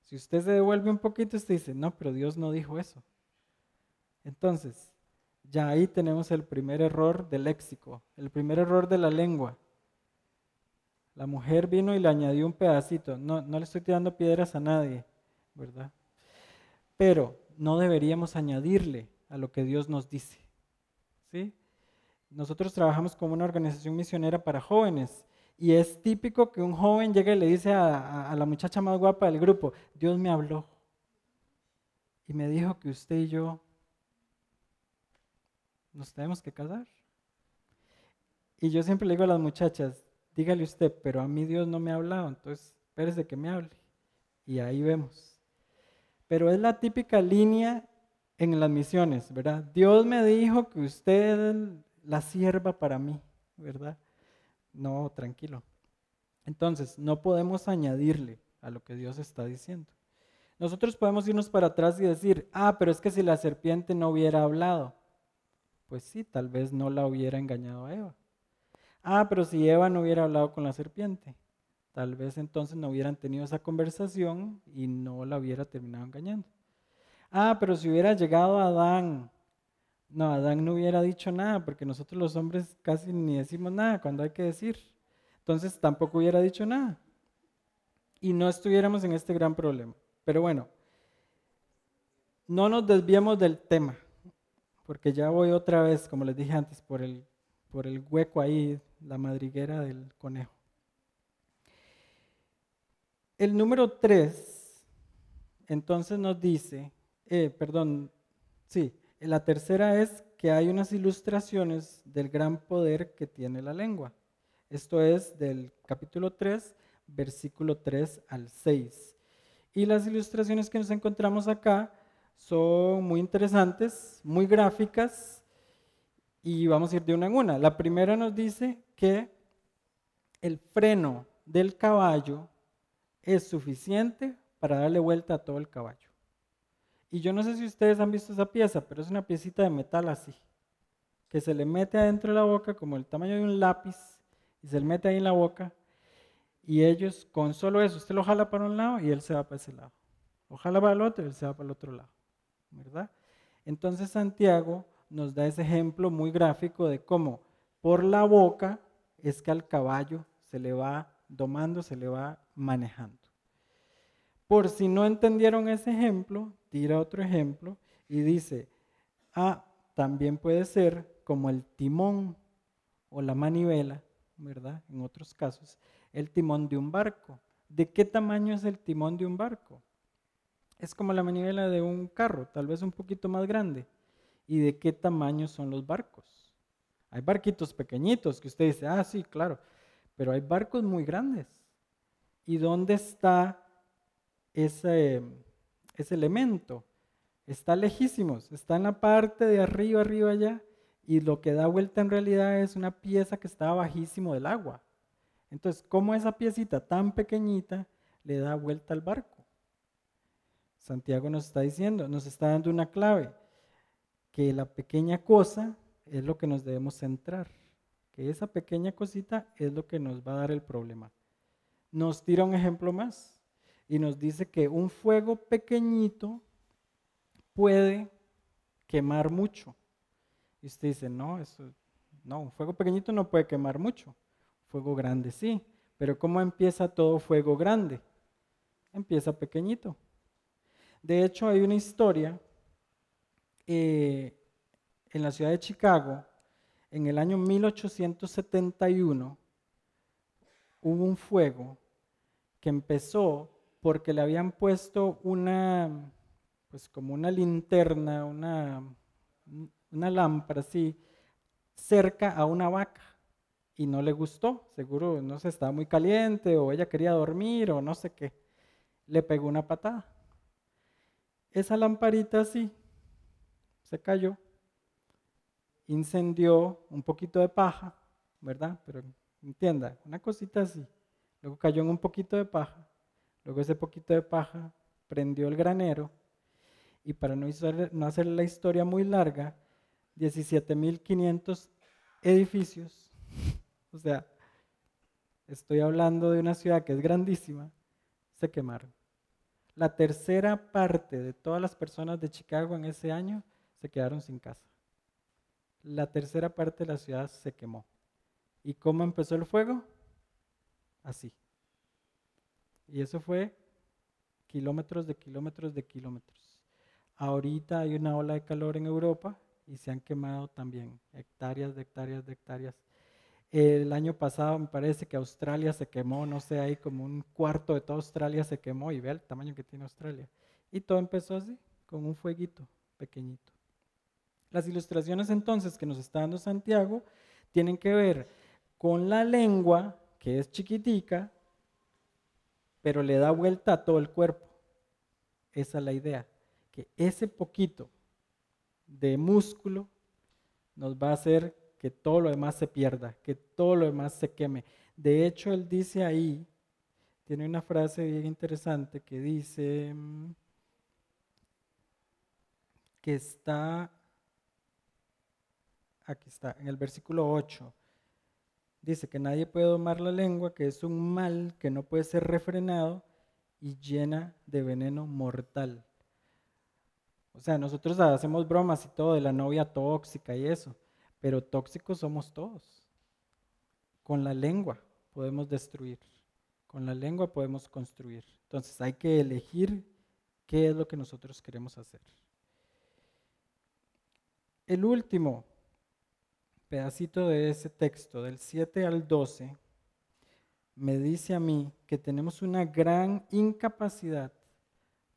Si usted se devuelve un poquito, usted dice, no, pero Dios no dijo eso. Entonces, ya ahí tenemos el primer error del léxico, el primer error de la lengua. La mujer vino y le añadió un pedacito. No, no le estoy tirando piedras a nadie, ¿verdad? Pero no deberíamos añadirle a lo que Dios nos dice. ¿sí? Nosotros trabajamos como una organización misionera para jóvenes y es típico que un joven llegue y le dice a, la muchacha más guapa del grupo, Dios me habló y me dijo que usted y yo nos tenemos que casar. Y yo siempre le digo a las muchachas, dígale usted, pero a mí Dios no me ha hablado, entonces espérese que me hable. Y ahí vemos. Pero es la típica línea en las misiones, ¿verdad? Dios me dijo que usted la sierva para mí, ¿verdad? No, tranquilo. Entonces, no podemos añadirle a lo que Dios está diciendo. Nosotros podemos irnos para atrás y decir, ah, pero es que si la serpiente no hubiera hablado, pues sí, tal vez no la hubiera engañado a Eva. Ah, pero si Eva no hubiera hablado con la serpiente, tal vez entonces no hubieran tenido esa conversación y no la hubiera terminado engañando. Ah, pero si hubiera llegado Adán, no, Adán no hubiera dicho nada, porque nosotros los hombres casi ni decimos nada cuando hay que decir. Entonces tampoco hubiera dicho nada. Y no estuviéramos en este gran problema. Pero bueno, no nos desviemos del tema porque ya voy otra vez, como les dije antes, por el, por el hueco ahí, la madriguera del conejo. El número 3, entonces nos dice, eh, perdón, sí, la tercera es que hay unas ilustraciones del gran poder que tiene la lengua. Esto es del capítulo 3, versículo 3 al 6. Y las ilustraciones que nos encontramos acá son muy interesantes, muy gráficas, y vamos a ir de una en una. La primera nos dice que el freno del caballo es suficiente para darle vuelta a todo el caballo. Y yo no sé si ustedes han visto esa pieza, pero es una piecita de metal así, que se le mete adentro de la boca como el tamaño de un lápiz, y se le mete ahí en la boca, y ellos con solo eso, usted lo jala para un lado y él se va para ese lado. O jala para el otro y él se va para el otro lado. ¿verdad? Entonces Santiago nos da ese ejemplo muy gráfico de cómo por la boca es que al caballo se le va domando, se le va manejando. Por si no entendieron ese ejemplo, tira otro ejemplo y dice, ah, también puede ser como el timón o la manivela, ¿verdad? En otros casos, el timón de un barco. ¿De qué tamaño es el timón de un barco? es como la manivela de un carro, tal vez un poquito más grande. ¿Y de qué tamaño son los barcos? Hay barquitos pequeñitos que usted dice, ah, sí, claro, pero hay barcos muy grandes. ¿Y dónde está ese, elemento? Está lejísimos, está en la parte de arriba, arriba allá, y lo que da vuelta en realidad es una pieza que está bajísimo del agua. Entonces, ¿cómo esa piecita tan pequeñita le da vuelta al barco? Santiago nos está diciendo, nos está dando una clave, que la pequeña cosa es lo que nos debemos centrar, que esa pequeña cosita es lo que nos va a dar el problema. Nos tira un ejemplo más y nos dice que un fuego pequeñito puede quemar mucho. Y usted dice, no, eso, no, un fuego pequeñito no puede quemar mucho. Fuego grande sí, Pero ¿cómo empieza todo fuego grande? Empieza pequeñito. De hecho, hay una historia eh, en la ciudad de Chicago, en el año 1871, hubo un fuego que empezó porque le habían puesto una, pues como una linterna, una, lámpara así, cerca a una vaca y no le gustó, seguro no se estaba muy caliente o ella quería dormir o no sé qué. Le pegó una patada. Esa lamparita así se cayó, incendió un poquito de paja, ¿verdad? Pero entienda, una cosita así. Luego cayó en un poquito de paja, luego ese poquito de paja prendió el granero y para no, hacer la historia muy larga, 17.500 edificios o sea, estoy hablando de una ciudad que es grandísima, se quemaron. La tercera parte de todas las personas de Chicago en ese año se quedaron sin casa. La tercera parte de la ciudad se quemó. ¿Y cómo empezó el fuego? Así. Y eso fue kilómetros de kilómetros de kilómetros. Ahorita hay una ola de calor en Europa y se han quemado también hectáreas de hectáreas de hectáreas el año pasado me parece que Australia se quemó, no sé, ahí como un cuarto de toda Australia se quemó y ve el tamaño que tiene Australia. Y todo empezó así, con un fueguito pequeñito. Las ilustraciones entonces que nos está dando Santiago tienen que ver con la lengua, que es chiquitica, pero le da vuelta a todo el cuerpo. Esa es la idea, que ese poquito de músculo nos va a hacer que todo lo demás se pierda, que todo lo demás se queme. De hecho, él dice ahí, tiene una frase bien interesante que dice mm, que está, aquí está, en el versículo 8, dice que nadie puede domar la lengua, que es un mal que no puede ser refrenado y llena de veneno mortal. O sea, nosotros hacemos bromas y todo de la novia tóxica y eso pero tóxicos somos todos. Con la lengua podemos destruir, con la lengua podemos construir. Entonces hay que elegir qué es lo que nosotros queremos hacer. El último pedacito de ese texto, del 7 al 12, me dice a mí que tenemos una gran incapacidad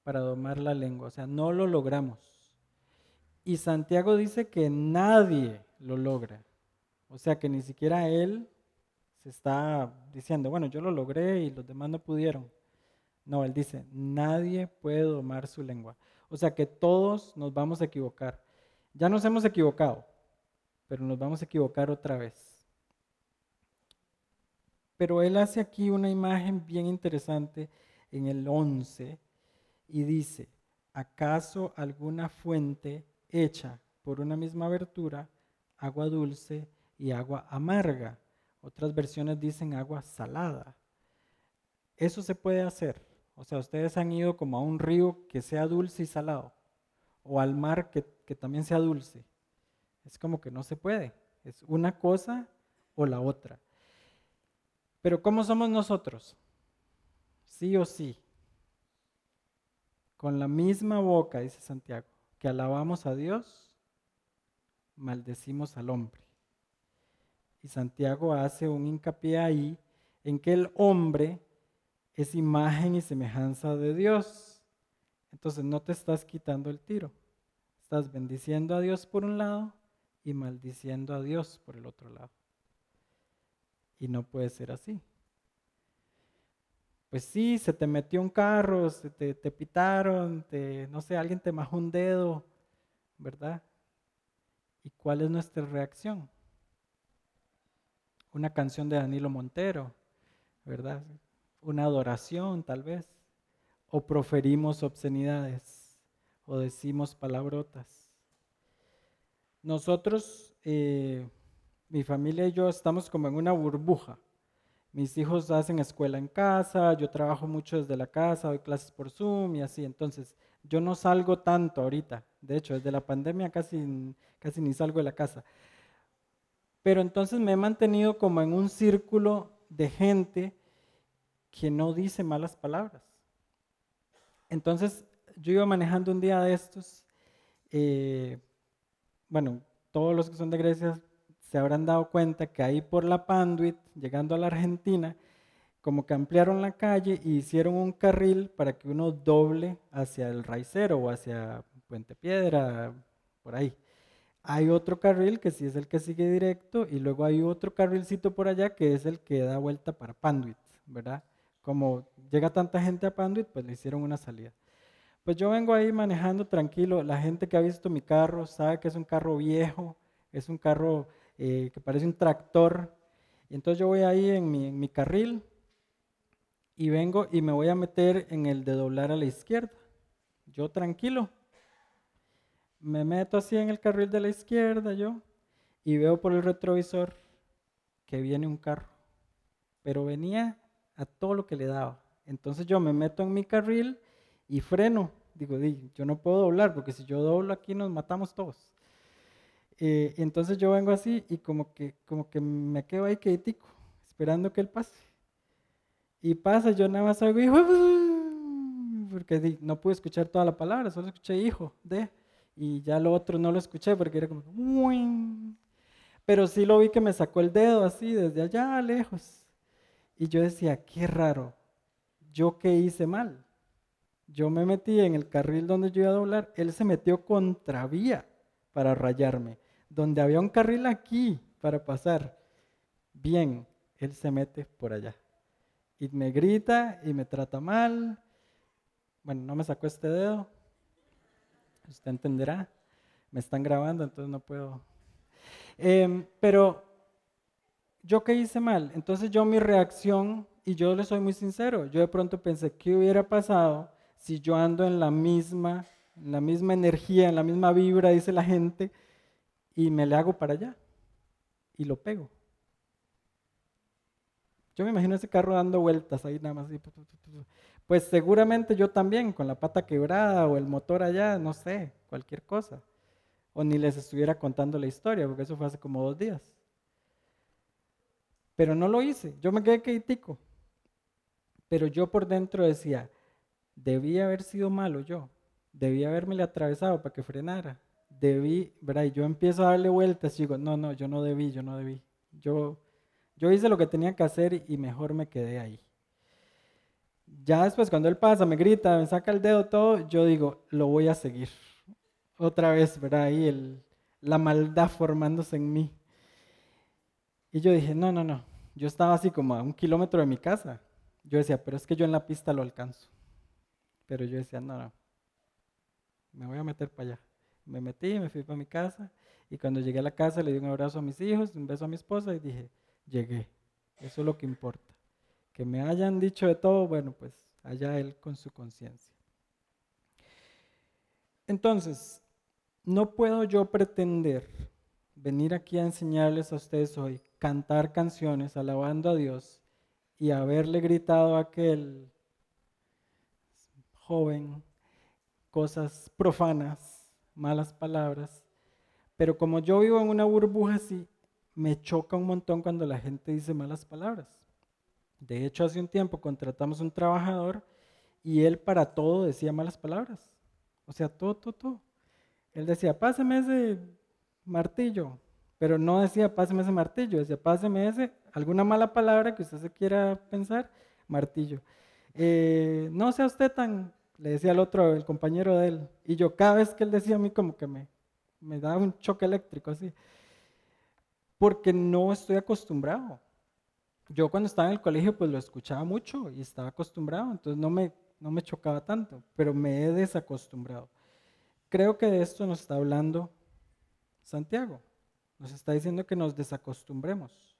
para domar la lengua, o sea, no lo logramos. Y Santiago dice que nadie lo logra. O sea que ni siquiera él se está diciendo, bueno, yo lo logré y los demás no pudieron. No, él dice, nadie puede domar su lengua. O sea que todos nos vamos a equivocar. Ya nos hemos equivocado, pero nos vamos a equivocar otra vez. Pero él hace aquí una imagen bien interesante en el 11 y dice, ¿acaso alguna fuente hecha por una misma abertura agua dulce y agua amarga. Otras versiones dicen agua salada. Eso se puede hacer. O sea, ustedes han ido como a un río que sea dulce y salado. O al mar que, que también sea dulce. Es como que no se puede. Es una cosa o la otra. Pero ¿cómo somos nosotros? Sí o sí. Con la misma boca, dice Santiago, que alabamos a Dios maldecimos al hombre. Y Santiago hace un hincapié ahí en que el hombre es imagen y semejanza de Dios. Entonces no te estás quitando el tiro. Estás bendiciendo a Dios por un lado y maldiciendo a Dios por el otro lado. Y no puede ser así. Pues sí, se te metió un carro, se te, te pitaron, te, no sé, alguien te majó un dedo, ¿verdad? ¿Y cuál es nuestra reacción? Una canción de Danilo Montero, ¿verdad? Una adoración tal vez. O proferimos obscenidades o decimos palabrotas. Nosotros, eh, mi familia y yo estamos como en una burbuja. Mis hijos hacen escuela en casa, yo trabajo mucho desde la casa, doy clases por Zoom y así. Entonces, yo no salgo tanto ahorita. De hecho, desde la pandemia casi, casi ni salgo de la casa. Pero entonces me he mantenido como en un círculo de gente que no dice malas palabras. Entonces, yo iba manejando un día de estos, eh, bueno, todos los que son de Grecia se habrán dado cuenta que ahí por la Panduit, llegando a la Argentina, como que ampliaron la calle y hicieron un carril para que uno doble hacia el Raicero o hacia Puente Piedra, por ahí. Hay otro carril que sí es el que sigue directo y luego hay otro carrilcito por allá que es el que da vuelta para Panduit, ¿verdad? Como llega tanta gente a Panduit, pues le hicieron una salida. Pues yo vengo ahí manejando tranquilo. La gente que ha visto mi carro sabe que es un carro viejo, es un carro eh, que parece un tractor. Y entonces yo voy ahí en mi, en mi carril y vengo y me voy a meter en el de doblar a la izquierda. Yo tranquilo. Me meto así en el carril de la izquierda yo y veo por el retrovisor que viene un carro. Pero venía a todo lo que le daba. Entonces yo me meto en mi carril y freno. Digo, yo no puedo doblar porque si yo doblo aquí nos matamos todos. Eh, entonces yo vengo así y como que, como que me quedo ahí quietico, esperando que él pase. Y pasa, yo nada más oigo hijo, porque no pude escuchar toda la palabra, solo escuché hijo de, y ya lo otro no lo escuché porque era como, pero sí lo vi que me sacó el dedo así desde allá lejos. Y yo decía, qué raro, yo qué hice mal yo me metí en el carril donde yo iba a doblar, él se metió contravía para rayarme. Donde había un carril aquí para pasar, bien, él se mete por allá. Y me grita y me trata mal. Bueno, no me sacó este dedo. Usted entenderá. Me están grabando, entonces no puedo. Em, pero yo qué hice mal. Entonces yo mi reacción, y yo le soy muy sincero, yo de pronto pensé, ¿qué hubiera pasado si yo ando en la misma, en la misma energía, en la misma vibra, dice la gente, y me le hago para allá y lo pego. Yo me imagino ese carro dando vueltas ahí nada más. Pues seguramente yo también, con la pata quebrada o el motor allá, no sé, cualquier cosa. O ni les estuviera contando la historia, porque eso fue hace como dos días. Pero no lo hice, yo me quedé quietico. Pero yo por dentro decía, debí haber sido malo yo, debí haberme atravesado para que frenara, debí, ¿verdad? Y yo empiezo a darle vueltas y digo, no, no, yo no debí, yo no debí. Yo, yo hice lo que tenía que hacer y mejor me quedé ahí. Ya después cuando él pasa, me grita, me saca el dedo todo, yo digo, lo voy a seguir. Otra vez, ¿verdad? Ahí el, la maldad formándose en mí. Y yo dije, no, no, no. Yo estaba así como a un kilómetro de mi casa. Yo decía, pero es que yo en la pista lo alcanzo. Pero yo decía, no, no, me voy a meter para allá. Me metí, me fui para mi casa y cuando llegué a la casa le di un abrazo a mis hijos, un beso a mi esposa y dije, llegué. Eso es lo que importa. Que me hayan dicho de todo, bueno, pues allá él con su conciencia. Entonces, no puedo yo pretender venir aquí a enseñarles a ustedes hoy, cantar canciones alabando a Dios y haberle gritado a aquel joven, cosas profanas, malas palabras. Pero como yo vivo en una burbuja así, me choca un montón cuando la gente dice malas palabras. De hecho, hace un tiempo contratamos un trabajador y él para todo decía malas palabras. O sea, todo, todo, todo. Él decía, páseme ese martillo, pero no decía, páseme ese martillo, decía, páseme ese, alguna mala palabra que usted se quiera pensar, martillo. Eh, no sea usted tan le decía al otro, el compañero de él, y yo cada vez que él decía a mí como que me, me daba un choque eléctrico así, porque no estoy acostumbrado. Yo cuando estaba en el colegio pues lo escuchaba mucho y estaba acostumbrado, entonces no me, no me chocaba tanto, pero me he desacostumbrado. Creo que de esto nos está hablando Santiago, nos está diciendo que nos desacostumbremos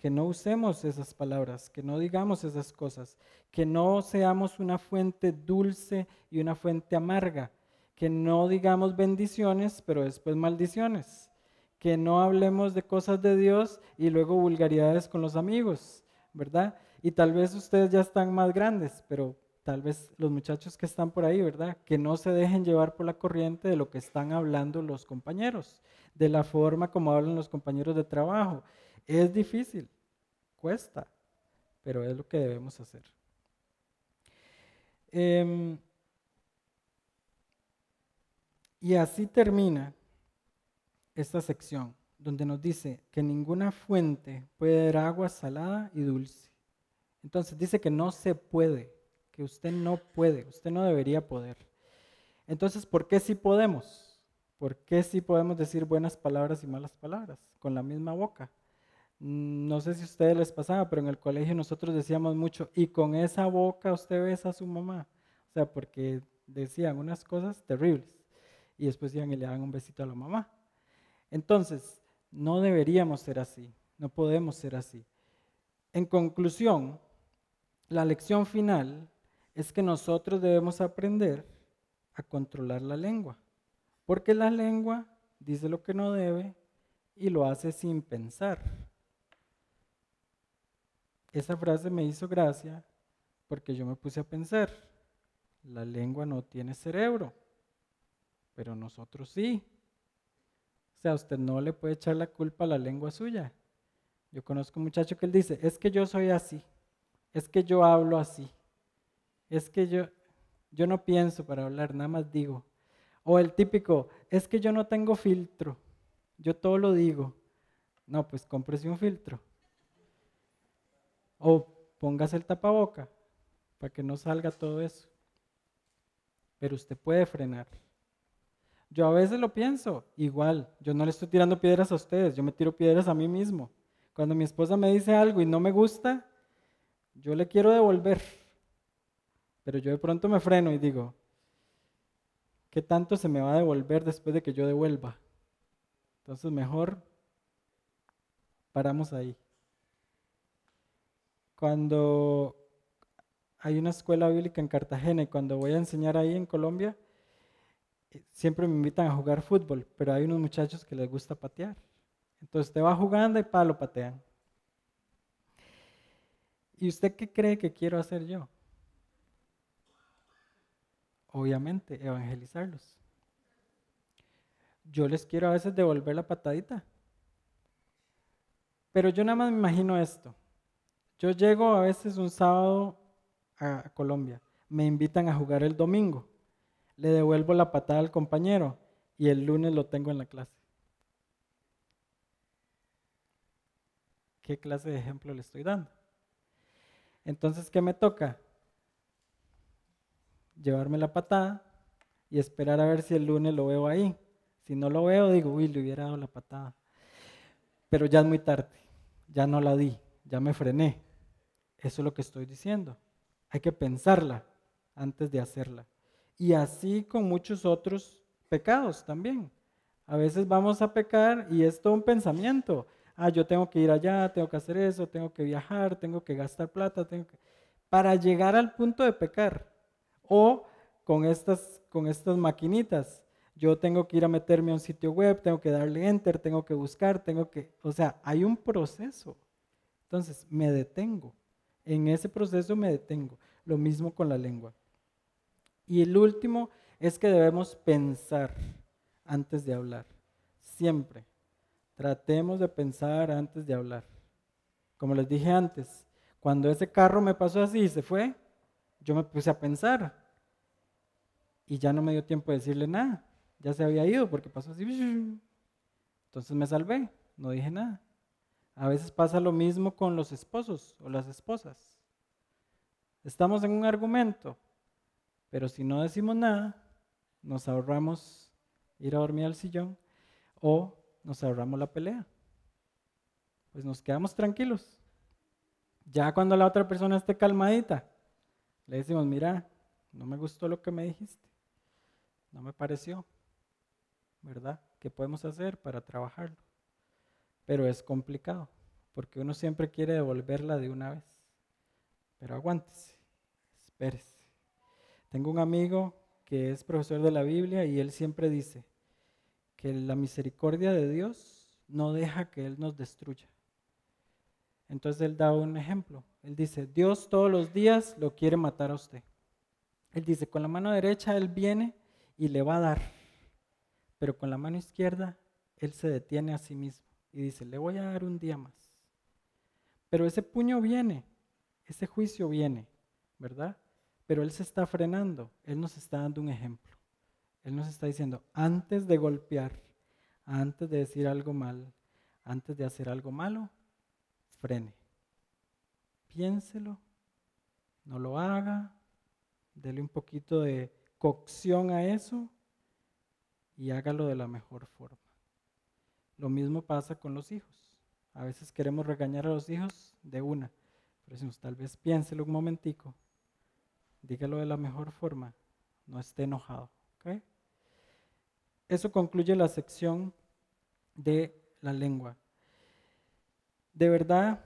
que no usemos esas palabras, que no digamos esas cosas, que no seamos una fuente dulce y una fuente amarga, que no digamos bendiciones, pero después maldiciones, que no hablemos de cosas de Dios y luego vulgaridades con los amigos, ¿verdad? Y tal vez ustedes ya están más grandes, pero tal vez los muchachos que están por ahí, ¿verdad? Que no se dejen llevar por la corriente de lo que están hablando los compañeros, de la forma como hablan los compañeros de trabajo es difícil, cuesta, pero es lo que debemos hacer. Em, y así termina esta sección, donde nos dice que ninguna fuente puede dar agua salada y dulce. Entonces dice que no se puede, que usted no puede, usted no debería poder. Entonces, ¿por qué sí podemos? ¿Por qué sí podemos decir buenas palabras y malas palabras con la misma boca? Mm, no sé si a ustedes les pasaba, pero en el colegio nosotros decíamos mucho, y con esa boca usted besa a su mamá. O sea, porque decían unas cosas terribles. Y después iban y le daban un besito a la mamá. Entonces, no deberíamos ser así, no podemos ser así. En conclusión, la lección final es que nosotros debemos aprender a controlar la lengua, porque la lengua dice lo que no debe y lo hace sin pensar. Esa frase me hizo gracia porque yo me puse a pensar, la lengua no tiene cerebro, pero nosotros sí. O sea, usted no le puede echar la culpa a la lengua suya. Yo conozco un muchacho que él dice, es que yo soy así, es que yo hablo así, es que yo, yo no pienso para hablar, nada más digo. O el típico, es que yo no tengo filtro, yo todo lo digo. No, pues cómprese un filtro. O póngase el tapaboca para que no salga todo eso. Pero usted puede frenar. Yo a veces lo pienso, igual, yo no le estoy tirando piedras a ustedes, yo me tiro piedras a mí mismo. Cuando mi esposa me dice algo y no me gusta, yo le quiero devolver. Pero yo de pronto me freno y digo, ¿qué tanto se me va a devolver después de que yo devuelva? Entonces mejor paramos ahí. Cuando hay una escuela bíblica en Cartagena y cuando voy a enseñar ahí en Colombia, eh, siempre me invitan a jugar fútbol, pero hay unos muchachos que les gusta patear. Entonces te va jugando y palo patean. ¿Y usted qué cree que quiero hacer yo? Obviamente, evangelizarlos. Yo les quiero a veces devolver la patadita. Pero yo nada más me imagino esto. Yo llego a veces un sábado a Colombia, me invitan a jugar el domingo, le devuelvo la patada al compañero y el lunes lo tengo en la clase. ¿Qué clase de ejemplo le estoy dando? Entonces, ¿qué me toca? Llevarme la patada y esperar a ver si el lunes lo veo ahí. Si no lo veo, digo, uy, le hubiera dado la patada. Pero ya es muy tarde, ya no la di, ya me frené. Eso es lo que estoy diciendo. Hay que pensarla antes de hacerla. Y así con muchos otros pecados también. A veces vamos a pecar y es todo un pensamiento ah, yo tengo que ir allá, tengo que hacer eso, tengo que viajar, tengo que gastar plata, tengo que... para llegar al punto de pecar. O con estas, con estas maquinitas, yo tengo que ir a meterme a un sitio web, tengo que darle enter, tengo que buscar, tengo que, o sea, hay un proceso. Entonces, me detengo. En ese proceso me detengo. Lo mismo con la lengua. Y el último es que debemos pensar antes de hablar. Siempre. Tratemos de pensar antes de hablar. Como les dije antes, cuando ese carro me pasó así y se fue, yo me puse a pensar. Y ya no me dio tiempo de decirle nada. Ya se había ido porque pasó así. Entonces me salvé, no dije nada. A veces pasa lo mismo con los esposos o las esposas. Estamos en un argumento, pero si no decimos nada, nos ahorramos ir a dormir al sillón o nos ahorramos la pelea. Pues nos quedamos tranquilos. Ya cuando la otra persona esté calmadita, le decimos, mira, no me gustó lo que me dijiste, no me pareció, ¿verdad? ¿Qué podemos hacer para trabajarlo? Pero es complicado, porque uno siempre quiere devolverla de una vez. Pero aguántese, espérese. Tengo un amigo que es profesor de la Biblia y él siempre dice, que la misericordia de Dios no deja que Él nos destruya. Entonces Él da un ejemplo. Él dice, Dios todos los días lo quiere matar a usted. Él dice, con la mano derecha Él viene y le va a dar, pero con la mano izquierda Él se detiene a sí mismo y dice, le voy a dar un día más. Pero ese puño viene, ese juicio viene, ¿verdad? pero Él se está frenando, Él nos está dando un ejemplo. Él nos está diciendo, antes de golpear, antes de decir algo mal, antes de hacer algo malo, frene. Piénselo, no lo haga, dele un poquito de cocción a eso y hágalo de la mejor forma. Lo mismo pasa con los hijos. A veces queremos regañar a los hijos de una, pero decimos, tal vez piénselo un momentico, dígalo de la mejor forma, no esté enojado. Eso concluye la sección de la lengua. De verdad,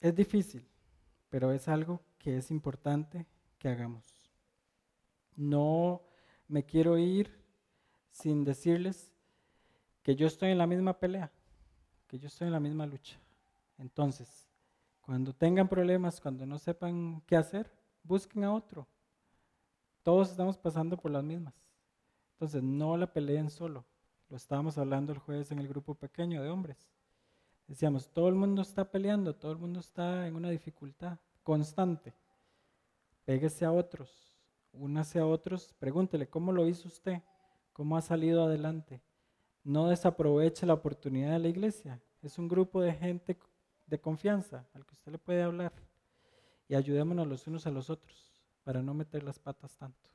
es difícil, pero es algo que es importante que hagamos. No me quiero ir sin decirles que yo estoy en la misma pelea, que yo estoy en la misma lucha. Entonces, cuando tengan problemas, cuando no sepan qué hacer, busquen a otro. Todos estamos pasando por las mismas. Entonces, no la peleen solo. Lo estábamos hablando el jueves en el grupo pequeño de hombres. Decíamos, todo el mundo está peleando, todo el mundo está en una dificultad constante. Péguese a otros, únase a otros, pregúntele, ¿cómo lo hizo usted? ¿Cómo ha salido adelante? No desaproveche la oportunidad de la iglesia. Es un grupo de gente de confianza al que usted le puede hablar. Y ayudémonos los unos a los otros para no meter las patas tanto.